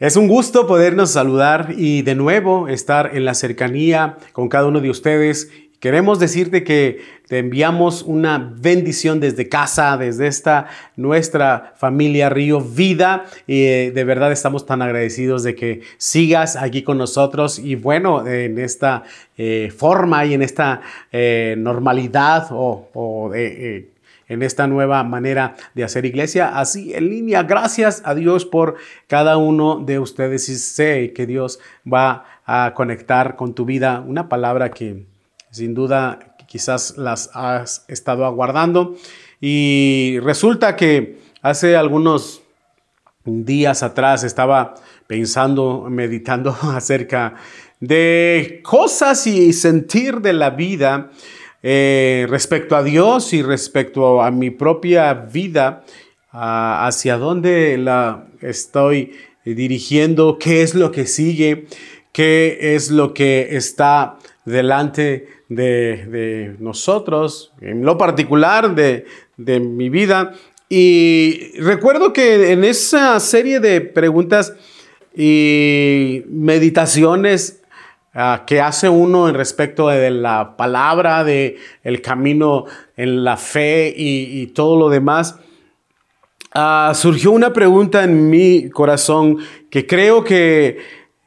Es un gusto podernos saludar y de nuevo estar en la cercanía con cada uno de ustedes. Queremos decirte que te enviamos una bendición desde casa, desde esta nuestra familia Río Vida. Y eh, de verdad estamos tan agradecidos de que sigas aquí con nosotros y bueno, en esta eh, forma y en esta eh, normalidad o, o en esta nueva manera de hacer iglesia, así en línea. Gracias a Dios por cada uno de ustedes y sé que Dios va a conectar con tu vida una palabra que sin duda quizás las has estado aguardando. Y resulta que hace algunos días atrás estaba pensando, meditando acerca de cosas y sentir de la vida eh, respecto a Dios y respecto a mi propia vida, hacia dónde la estoy dirigiendo, qué es lo que sigue, qué es lo que está delante de, nosotros, en lo particular de, de mi vida. Y recuerdo que en esa serie de preguntas y meditaciones que hace uno en respecto de la palabra, de el camino en la fe y, todo lo demás, ah, surgió una pregunta en mi corazón que creo que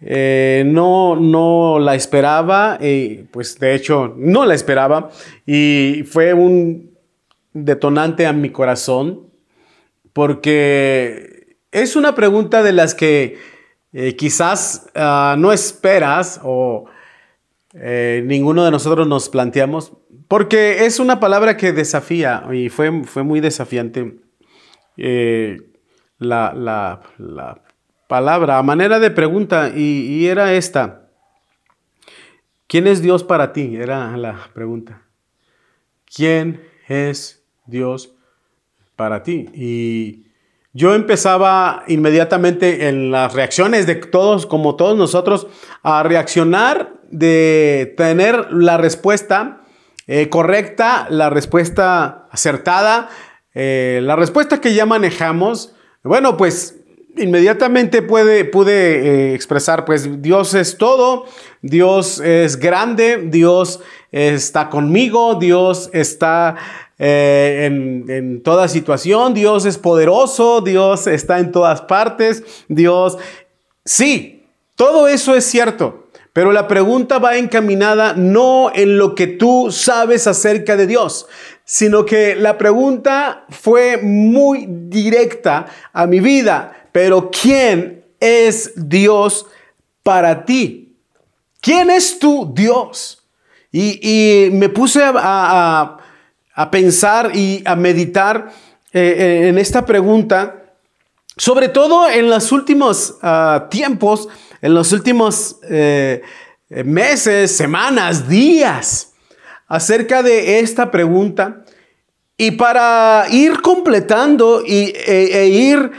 eh, no, no la esperaba, y pues de hecho no la esperaba, y fue un detonante a mi corazón, porque es una pregunta de las que eh, quizás ah, no esperas o eh, ninguno de nosotros nos planteamos, porque es una palabra que desafía y fue, fue muy desafiante eh, la, palabra a manera de pregunta y, era esta. ¿Quién es Dios para ti? Era la pregunta. ¿Quién es Dios para ti? Y yo empezaba inmediatamente en las reacciones de todos, como todos nosotros, a reaccionar de tener la respuesta eh, correcta, la respuesta acertada, eh, la respuesta que ya manejamos. Bueno, pues inmediatamente pude, pude eh, expresar, pues Dios es todo, Dios es grande, Dios está conmigo, Dios está eh, en, toda situación. Dios es poderoso, Dios está en todas partes, Dios... Sí, todo eso es cierto, pero la pregunta va encaminada no en lo que tú sabes acerca de Dios, sino que la pregunta fue muy directa a mi vida, pero ¿quién es Dios para ti? ¿Quién es tu Dios? Y, me puse a pensar y a meditar eh, eh, en esta pregunta, sobre todo en los últimos ah, tiempos, en los últimos eh, meses, semanas, días, acerca de esta pregunta. Y para ir completando y, e, e ir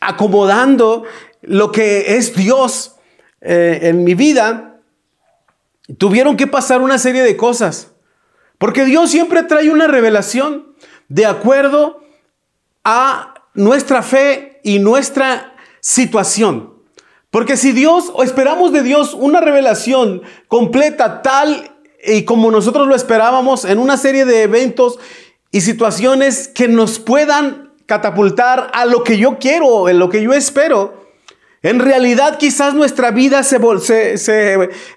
acomodando lo que es Dios en mi vida, tuvieron que pasar una serie de cosas. Porque Dios siempre trae una revelación de acuerdo a nuestra fe y nuestra situación. Porque si Dios o esperamos de Dios una revelación completa tal y como nosotros lo esperábamos en una serie de eventos y situaciones que nos puedan catapultar a lo que yo quiero, en lo que yo espero, en realidad quizás nuestra vida se,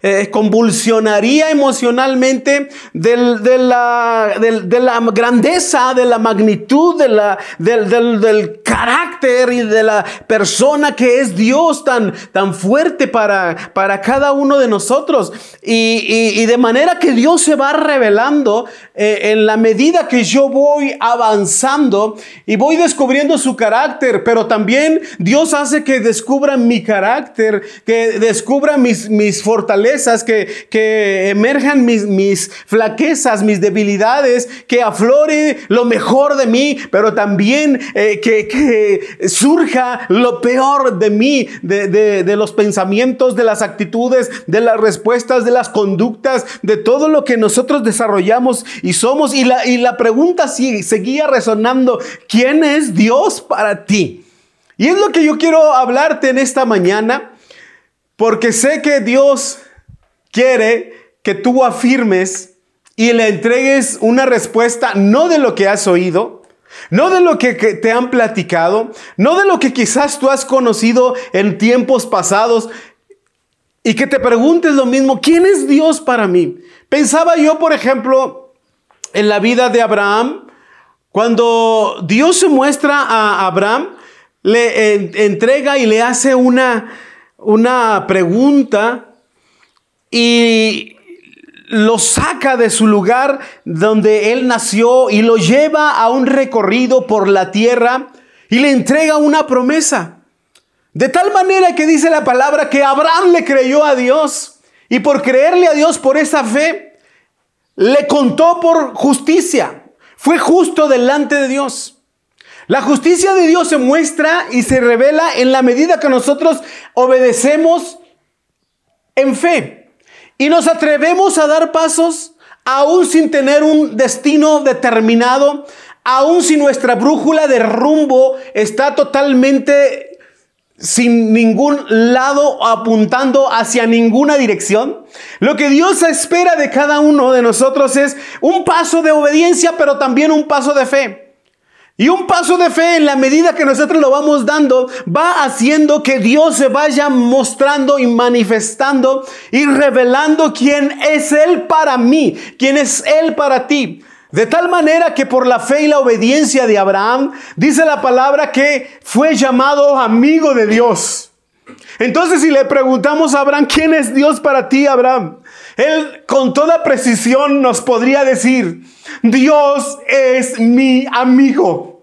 eh, convulsionaría emocionalmente de, la, de, la, grandeza, de la magnitud, de la, del, carácter y de la persona que es Dios tan, tan fuerte para, para cada uno de nosotros. Y, de manera que Dios se va revelando eh, en la medida que yo voy avanzando y voy descubriendo su carácter, pero también Dios hace que descubra mi carácter, que descubra mis, mis fortalezas, que, que emerjan mis, mis flaquezas, mis debilidades, que aflore lo mejor de mí, pero también eh, que, que, surja lo peor de mí, de, de, de los pensamientos, de las actitudes, de las respuestas, de las conductas, de todo lo que nosotros desarrollamos y somos. Y la, y la pregunta sigue, seguía resonando, ¿quién es Dios para ti? Y es lo que yo quiero hablarte en esta mañana, porque sé que Dios quiere que tú afirmes y le entregues una respuesta no de lo que has oído, no de lo que, te han platicado, no de lo que quizás tú has conocido en tiempos pasados, y que te preguntes lo mismo, ¿quién es Dios para mí? Pensaba yo, por ejemplo, en la vida de Abraham, cuando Dios se muestra a Abraham, le entrega y le hace una, una pregunta y lo saca de su lugar donde él nació y lo lleva a un recorrido por la tierra y le entrega una promesa. De tal manera que dice la palabra que Abraham le creyó a Dios y por creerle a Dios por esa fe, le contó por justicia. Fue justo delante de Dios. La justicia de Dios se muestra y se revela en la medida que nosotros obedecemos en fe y nos atrevemos a dar pasos aún sin tener un destino determinado, aún si nuestra brújula de rumbo está totalmente sin ningún lado apuntando hacia ninguna dirección. Lo que Dios espera de cada uno de nosotros es un paso de obediencia, pero también un paso de fe. Y un paso de fe en la medida que nosotros lo vamos dando va haciendo que Dios se vaya mostrando y manifestando y revelando quién es Él para mí, quién es Él para ti. De tal manera que por la fe y la obediencia de Abraham, dice la palabra que fue llamado amigo de Dios. Entonces si le preguntamos a Abraham, ¿quién es Dios para ti, Abraham? Él con toda precisión nos podría decir, Dios es mi amigo.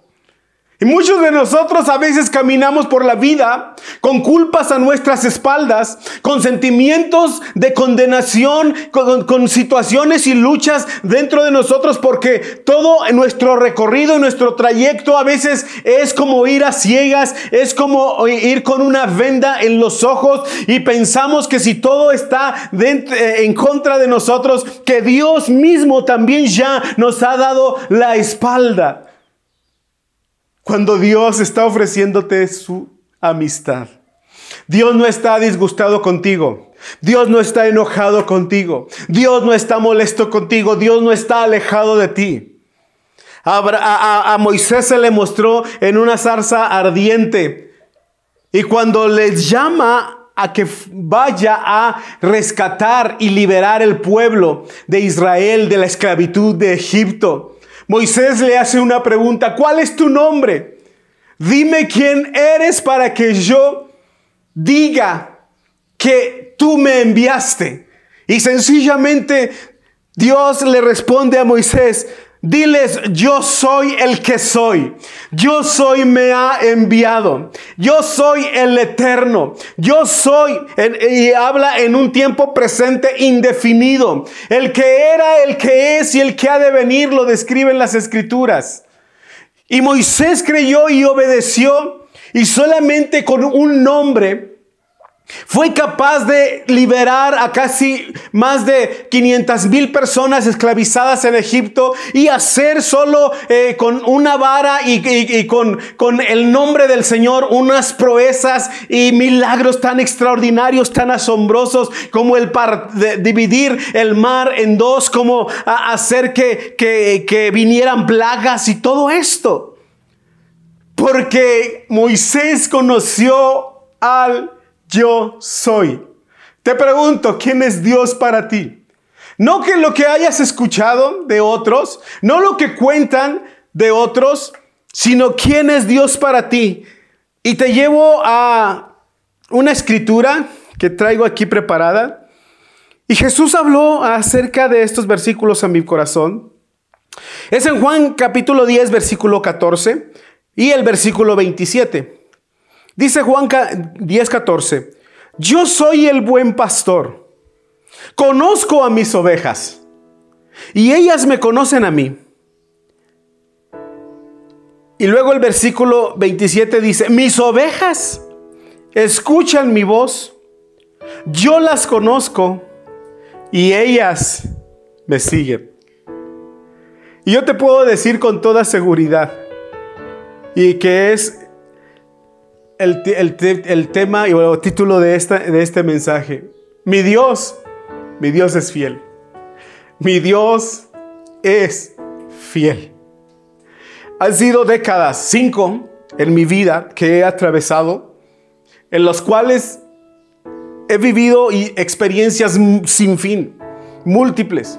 Y muchos de nosotros a veces caminamos por la vida con culpas a nuestras espaldas, con sentimientos de condenación, con, situaciones y luchas dentro de nosotros, porque todo nuestro recorrido, nuestro trayecto a veces es como ir a ciegas, es como ir con una venda en los ojos y pensamos que si todo está eh, en contra de nosotros, que Dios mismo también ya nos ha dado la espalda. Cuando Dios está ofreciéndote su amistad. Dios no está disgustado contigo. Dios no está enojado contigo. Dios no está molesto contigo. Dios no está alejado de ti. A, Moisés se le mostró en una zarza ardiente. Y cuando les llama a que vaya a rescatar y liberar el pueblo de Israel de la esclavitud de Egipto, Moisés le hace una pregunta, ¿cuál es tu nombre? Dime quién eres para que yo diga que tú me enviaste. Y sencillamente Dios le responde a Moisés, Diles, yo soy el que soy. Yo soy me ha enviado. Yo soy el eterno. Yo soy, y habla en un tiempo presente indefinido. El que era, el que es y el que ha de venir, lo describen las escrituras. Y Moisés creyó y obedeció y solamente con un nombre fue capaz de liberar a casi más de 500 mil personas esclavizadas en Egipto y hacer solo eh, con una vara y, con, con, el nombre del Señor unas proezas y milagros tan extraordinarios, tan asombrosos como el dividir el mar en dos, como hacer que, que, que vinieran plagas y todo esto. Porque Moisés conoció al yo soy. Te pregunto, ¿quién es Dios para ti? No que lo que hayas escuchado de otros, no lo que cuentan de otros, sino quién es Dios para ti. Y te llevo a una escritura que traigo aquí preparada. Y Jesús habló acerca de estos versículos a mi corazón. Es en Juan capítulo 10, versículo 14 y el versículo 27. Dice Juan 10:14, yo soy el buen pastor, conozco a mis ovejas y ellas me conocen a mí. Y luego el versículo 27 dice, mis ovejas escuchan mi voz, yo las conozco y ellas me siguen. Y yo te puedo decir con toda seguridad, y que es el, tema y el título de, esta, de este mensaje. Mi Dios, mi Dios es fiel. Mi Dios es fiel. Han sido décadas, cinco en mi vida que he atravesado, en las cuales he vivido experiencias sin fin, múltiples.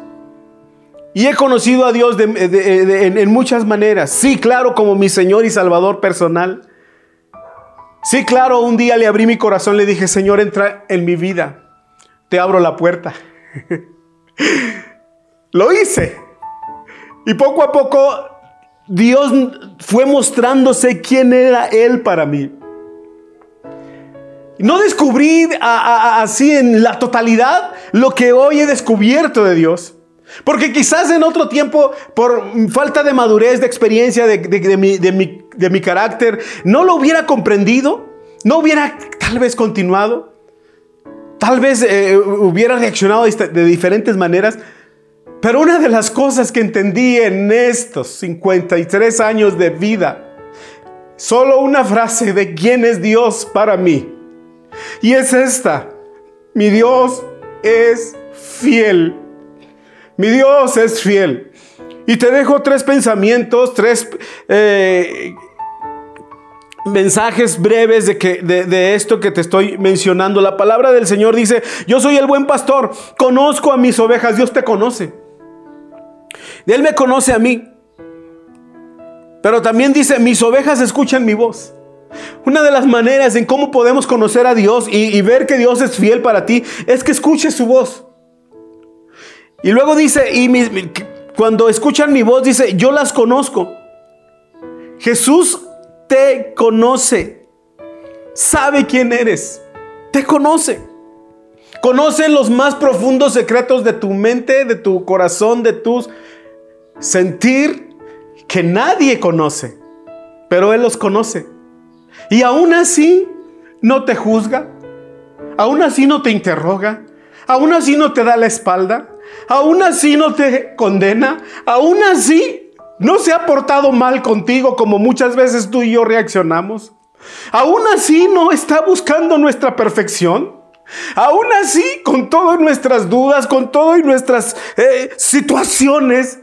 Y he conocido a Dios en muchas maneras. Sí, claro, como mi Señor y Salvador personal. Sí, claro, un día le abrí mi corazón, le dije, Señor, entra en mi vida. Te abro la puerta. Lo hice. Y poco a poco Dios fue mostrándose quién era Él para mí. No descubrí así en la totalidad lo que hoy he descubierto de Dios. Porque quizás en otro tiempo, por falta de madurez, de experiencia, de, mi, carácter, no lo hubiera comprendido, no hubiera tal vez continuado, tal vez eh, hubiera reaccionado de diferentes maneras. Pero una de las cosas que entendí en estos 53 años de vida, solo una frase de quién es Dios para mí. Y es esta, mi Dios es fiel. Mi Dios es fiel. Y te dejo tres pensamientos, tres eh, mensajes breves de, que, de, esto que te estoy mencionando. La palabra del Señor dice, yo soy el buen pastor, conozco a mis ovejas, Dios te conoce. Él me conoce a mí. Pero también dice, mis ovejas escuchan mi voz. Una de las maneras en cómo podemos conocer a Dios y, ver que Dios es fiel para ti es que escuches su voz. Y luego dice, y cuando escuchan mi voz, dice, yo las conozco. Jesús te conoce. Sabe quién eres. Te conoce. Conoce los más profundos secretos de tu mente, de tu corazón, de tus sentir que nadie conoce, pero Él los conoce. Y aún así no te juzga, aún así no te interroga, aún así no te da la espalda, aún así no te condena, aún así no se ha portado mal contigo como muchas veces tú y yo reaccionamos. Aún así no está buscando nuestra perfección. Aún así, con todas nuestras dudas, con todas nuestras eh, situaciones,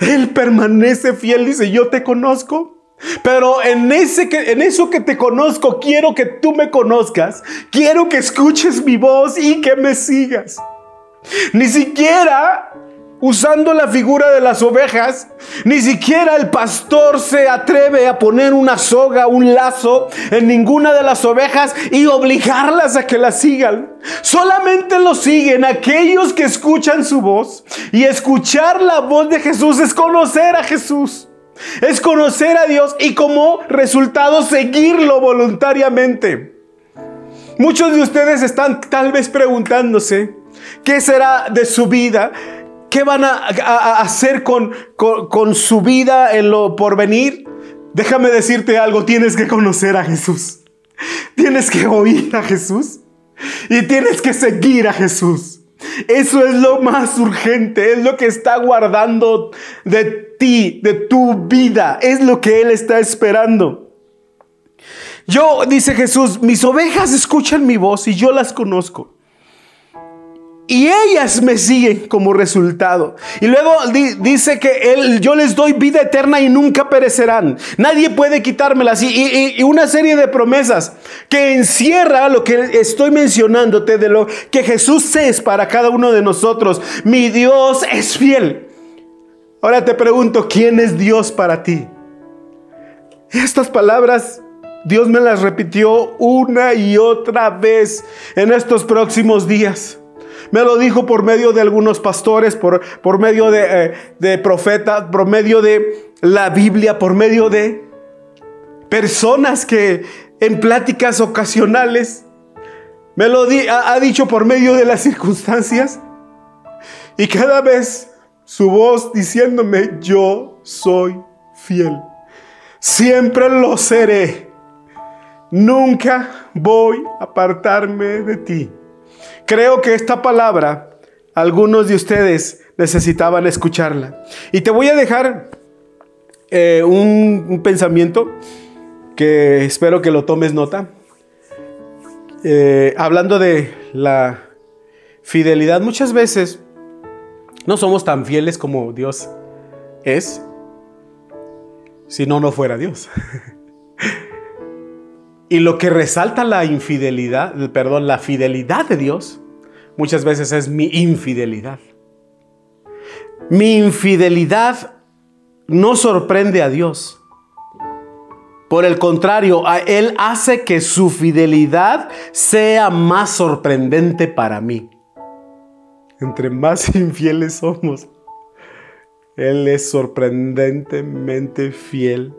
él permanece fiel, dice, yo te conozco. Pero en, ese en eso que te conozco, quiero que tú me conozcas. Quiero que escuches mi voz y que me sigas. Ni siquiera usando la figura de las ovejas, ni siquiera el pastor se atreve a poner una soga, un lazo en ninguna de las ovejas y obligarlas a que la sigan. Solamente lo siguen aquellos que escuchan su voz. Y escuchar la voz de Jesús es conocer a Jesús. Es conocer a Dios y como resultado seguirlo voluntariamente. Muchos de ustedes están tal vez preguntándose, ¿qué será de su vida? ¿Qué van a, hacer con, con, su vida en lo porvenir? Déjame decirte algo, tienes que conocer a Jesús. Tienes que oír a Jesús y tienes que seguir a Jesús. Eso es lo más urgente, es lo que está guardando de ti, de tu vida, es lo que Él está esperando. Yo, dice Jesús, mis ovejas escuchan mi voz y yo las conozco. Y ellas me siguen como resultado. Y luego dice que él, yo les doy vida eterna y nunca perecerán. Nadie puede quitármelas. Y, y, una serie de promesas que encierra lo que estoy mencionándote de lo que Jesús es para cada uno de nosotros. Mi Dios es fiel. Ahora te pregunto, ¿quién es Dios para ti? Estas palabras Dios me las repitió una y otra vez en estos próximos días. Me lo dijo por medio de algunos pastores, por, por medio de, eh, de profetas, por medio de la Biblia, por medio de personas que en pláticas ocasionales me lo ha, dicho por medio de las circunstancias. Y cada vez su voz diciéndome, yo soy fiel. Siempre lo seré. Nunca voy a apartarme de ti. Creo que esta palabra, algunos de ustedes necesitaban escucharla. Y te voy a dejar eh, un, pensamiento que espero que lo tomes nota. Eh, hablando de la fidelidad, muchas veces no somos tan fieles como Dios es, si no, no fuera Dios. y lo que resalta la infidelidad, perdón, la fidelidad de Dios, muchas veces es mi infidelidad. Mi infidelidad no sorprende a Dios. Por el contrario, Él hace que su fidelidad sea más sorprendente para mí. Entre más infieles somos, Él es sorprendentemente fiel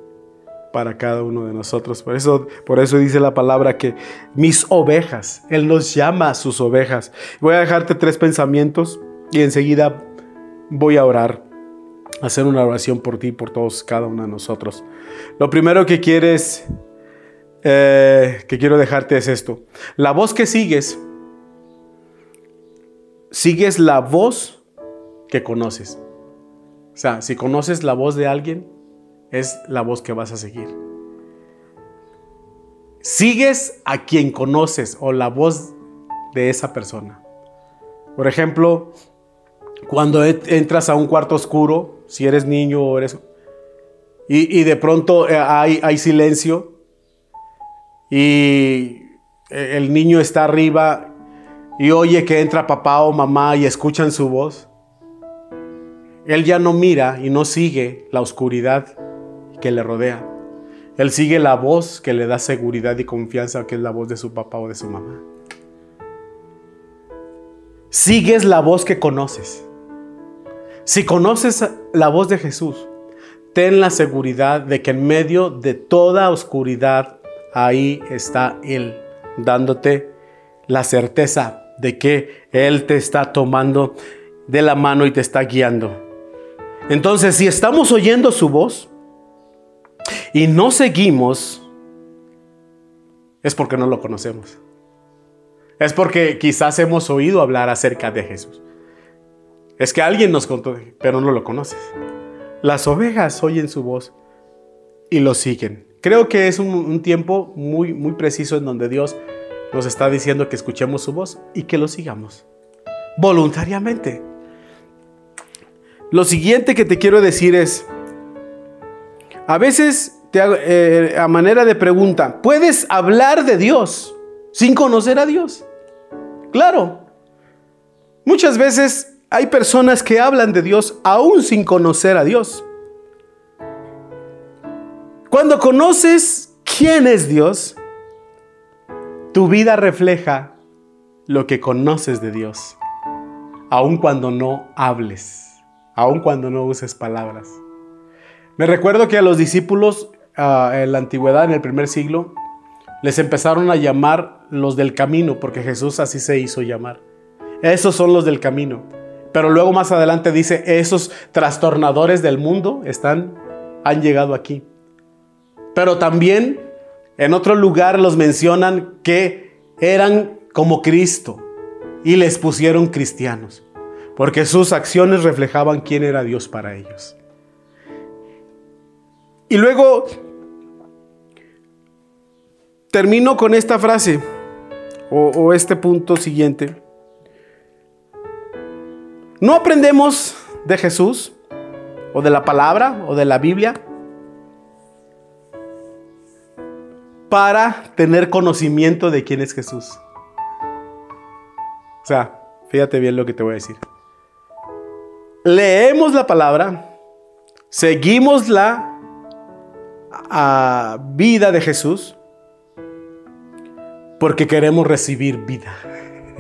para cada uno de nosotros. Por eso, por eso dice la palabra que mis ovejas, Él nos llama a sus ovejas. Voy a dejarte tres pensamientos y enseguida voy a orar, hacer una oración por ti, por todos, cada uno de nosotros. Lo primero que quieres, eh, que quiero dejarte es esto. La voz que sigues, sigues la voz que conoces. O sea, si conoces la voz de alguien, es la voz que vas a seguir. Sigues a quien conoces o la voz de esa persona. Por ejemplo, cuando entras a un cuarto oscuro, si eres niño o eres... Y, de pronto eh, hay, hay silencio y eh, el niño está arriba y oye que entra papá o mamá y escuchan su voz. Él ya no mira y no sigue la oscuridad que le rodea. Él sigue la voz que le da seguridad y confianza, que es la voz de su papá o de su mamá. Sigues la voz que conoces. Si conoces la voz de Jesús, ten la seguridad de que en medio de toda oscuridad, ahí está Él, dándote la certeza de que Él te está tomando de la mano y te está guiando. Entonces, si estamos oyendo su voz y no seguimos, es porque no lo conocemos. Es porque quizás hemos oído hablar acerca de Jesús. Es que alguien nos contó, pero no lo conoces. Las ovejas oyen su voz y lo siguen. Creo que es un, tiempo muy, muy preciso en donde Dios nos está diciendo que escuchemos su voz y que lo sigamos voluntariamente. Lo siguiente que te quiero decir es, a veces te eh, a manera de pregunta, ¿puedes hablar de Dios sin conocer a Dios? Claro. Muchas veces hay personas que hablan de Dios aún sin conocer a Dios. Cuando conoces quién es Dios, tu vida refleja lo que conoces de Dios, aun cuando no hables, aun cuando no uses palabras. Me recuerdo que a los discípulos ah, en la antigüedad, en el primer siglo, les empezaron a llamar los del camino, porque Jesús así se hizo llamar. Esos son los del camino. Pero luego más adelante dice, esos trastornadores del mundo están, han llegado aquí. Pero también en otro lugar los mencionan que eran como Cristo y les pusieron cristianos, porque sus acciones reflejaban quién era Dios para ellos. Y luego termino con esta frase o, este punto siguiente. No aprendemos de Jesús o de la palabra o de la Biblia para tener conocimiento de quién es Jesús. O sea, fíjate bien lo que te voy a decir. Leemos la palabra, seguimos la vida de Jesús porque queremos recibir vida,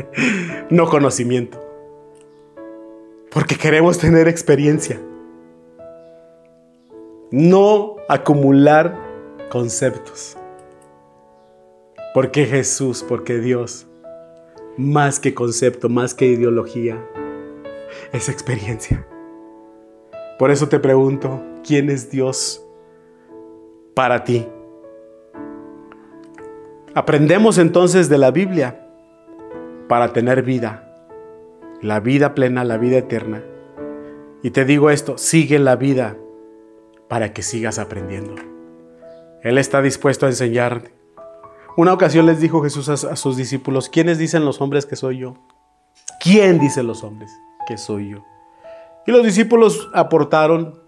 no conocimiento porque queremos tener experiencia. No acumular conceptos. Porque Jesús, porque Dios, más que concepto, más que ideología, es experiencia. Por eso te pregunto, ¿quién es Dios para ti? Aprendemos entonces de la Biblia para tener vida la vida plena, la vida eterna. Y te digo esto, sigue la vida para que sigas aprendiendo. Él está dispuesto a enseñarte. Una ocasión les dijo Jesús a, sus discípulos, ¿quiénes dicen los hombres que soy yo? ¿Quién dice los hombres que soy yo? Y los discípulos aportaron,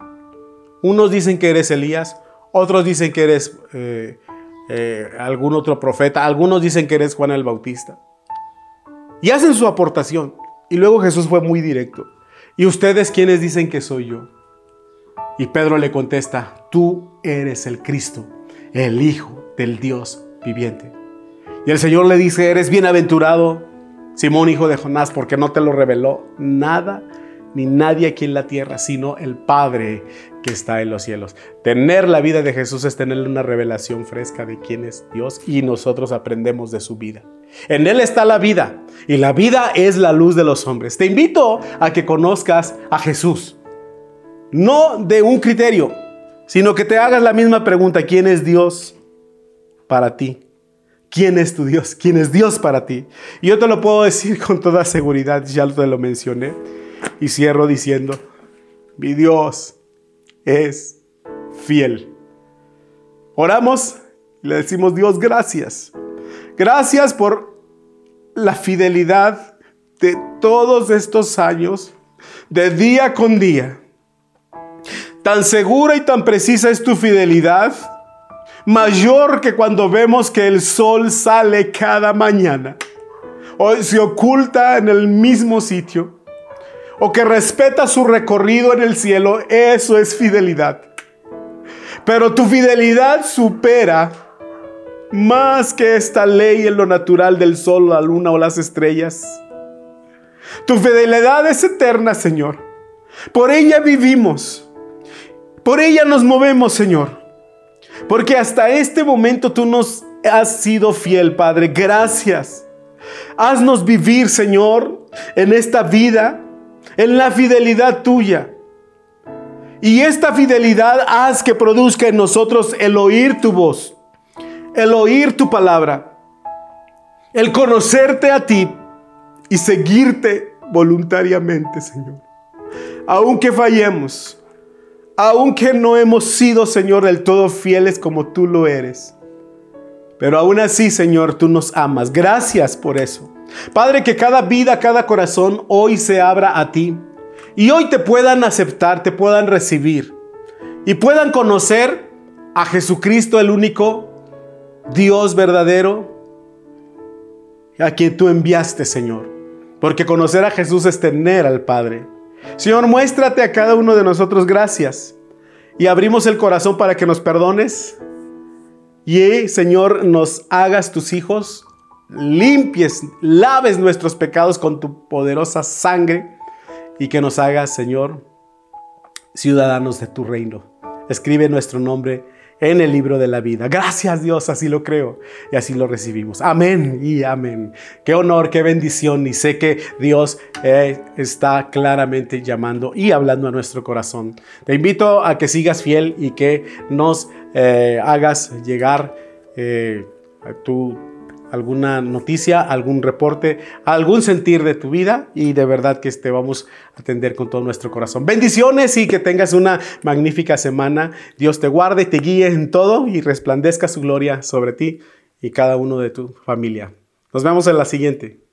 unos dicen que eres Elías, otros dicen que eres eh, eh, algún otro profeta, algunos dicen que eres Juan el Bautista. Y hacen su aportación. Y luego Jesús fue muy directo. ¿Y ustedes quiénes dicen que soy yo? Y Pedro le contesta, tú eres el Cristo, el Hijo del Dios viviente. Y el Señor le dice, eres bienaventurado, Simón, hijo de Jonás, porque no te lo reveló nada ni nadie aquí en la tierra, sino el Padre está en los cielos. Tener la vida de Jesús es tener una revelación fresca de quién es Dios y nosotros aprendemos de su vida. En Él está la vida y la vida es la luz de los hombres. Te invito a que conozcas a Jesús, no de un criterio, sino que te hagas la misma pregunta, ¿quién es Dios para ti? ¿Quién es tu Dios? ¿Quién es Dios para ti? Y yo te lo puedo decir con toda seguridad, ya te lo mencioné. Y cierro diciendo, mi Dios es fiel. Oramos y le decimos, Dios, gracias. Gracias por la fidelidad de todos estos años, de día con día. Tan segura y tan precisa es tu fidelidad, mayor que cuando vemos que el sol sale cada mañana o se oculta en el mismo sitio o que respeta su recorrido en el cielo, eso es fidelidad. Pero tu fidelidad supera más que esta ley en lo natural del sol, la luna o las estrellas. Tu fidelidad es eterna, Señor. Por ella vivimos. Por ella nos movemos, Señor. Porque hasta este momento tú nos has sido fiel, Padre. Gracias. Haznos vivir, Señor, en esta vida en la fidelidad tuya. Y esta fidelidad haz que produzca en nosotros el oír tu voz, el oír tu palabra, el conocerte a ti y seguirte voluntariamente, Señor. Aunque fallemos, aunque no hemos sido, Señor, del todo fieles como tú lo eres. Pero aún así, Señor, tú nos amas. Gracias por eso. Padre, que cada vida, cada corazón hoy se abra a ti y hoy te puedan aceptar, te puedan recibir y puedan conocer a Jesucristo, el único Dios verdadero, a quien tú enviaste, Señor. Porque conocer a Jesús es tener al Padre. Señor, muéstrate a cada uno de nosotros gracias. Y abrimos el corazón para que nos perdones. Y, Señor, nos hagas tus hijos limpies, laves nuestros pecados con tu poderosa sangre y que nos hagas, Señor, ciudadanos de tu reino. Escribe nuestro nombre en el libro de la vida. Gracias Dios, así lo creo y así lo recibimos. Amén y amén. Qué honor, qué bendición y sé que Dios eh, está claramente llamando y hablando a nuestro corazón. Te invito a que sigas fiel y que nos eh, hagas llegar eh, a tu alguna noticia, algún reporte, algún sentir de tu vida y de verdad que te vamos a atender con todo nuestro corazón. Bendiciones y que tengas una magnífica semana. Dios te guarde, te guíe en todo y resplandezca su gloria sobre ti y cada uno de tu familia. Nos vemos en la siguiente.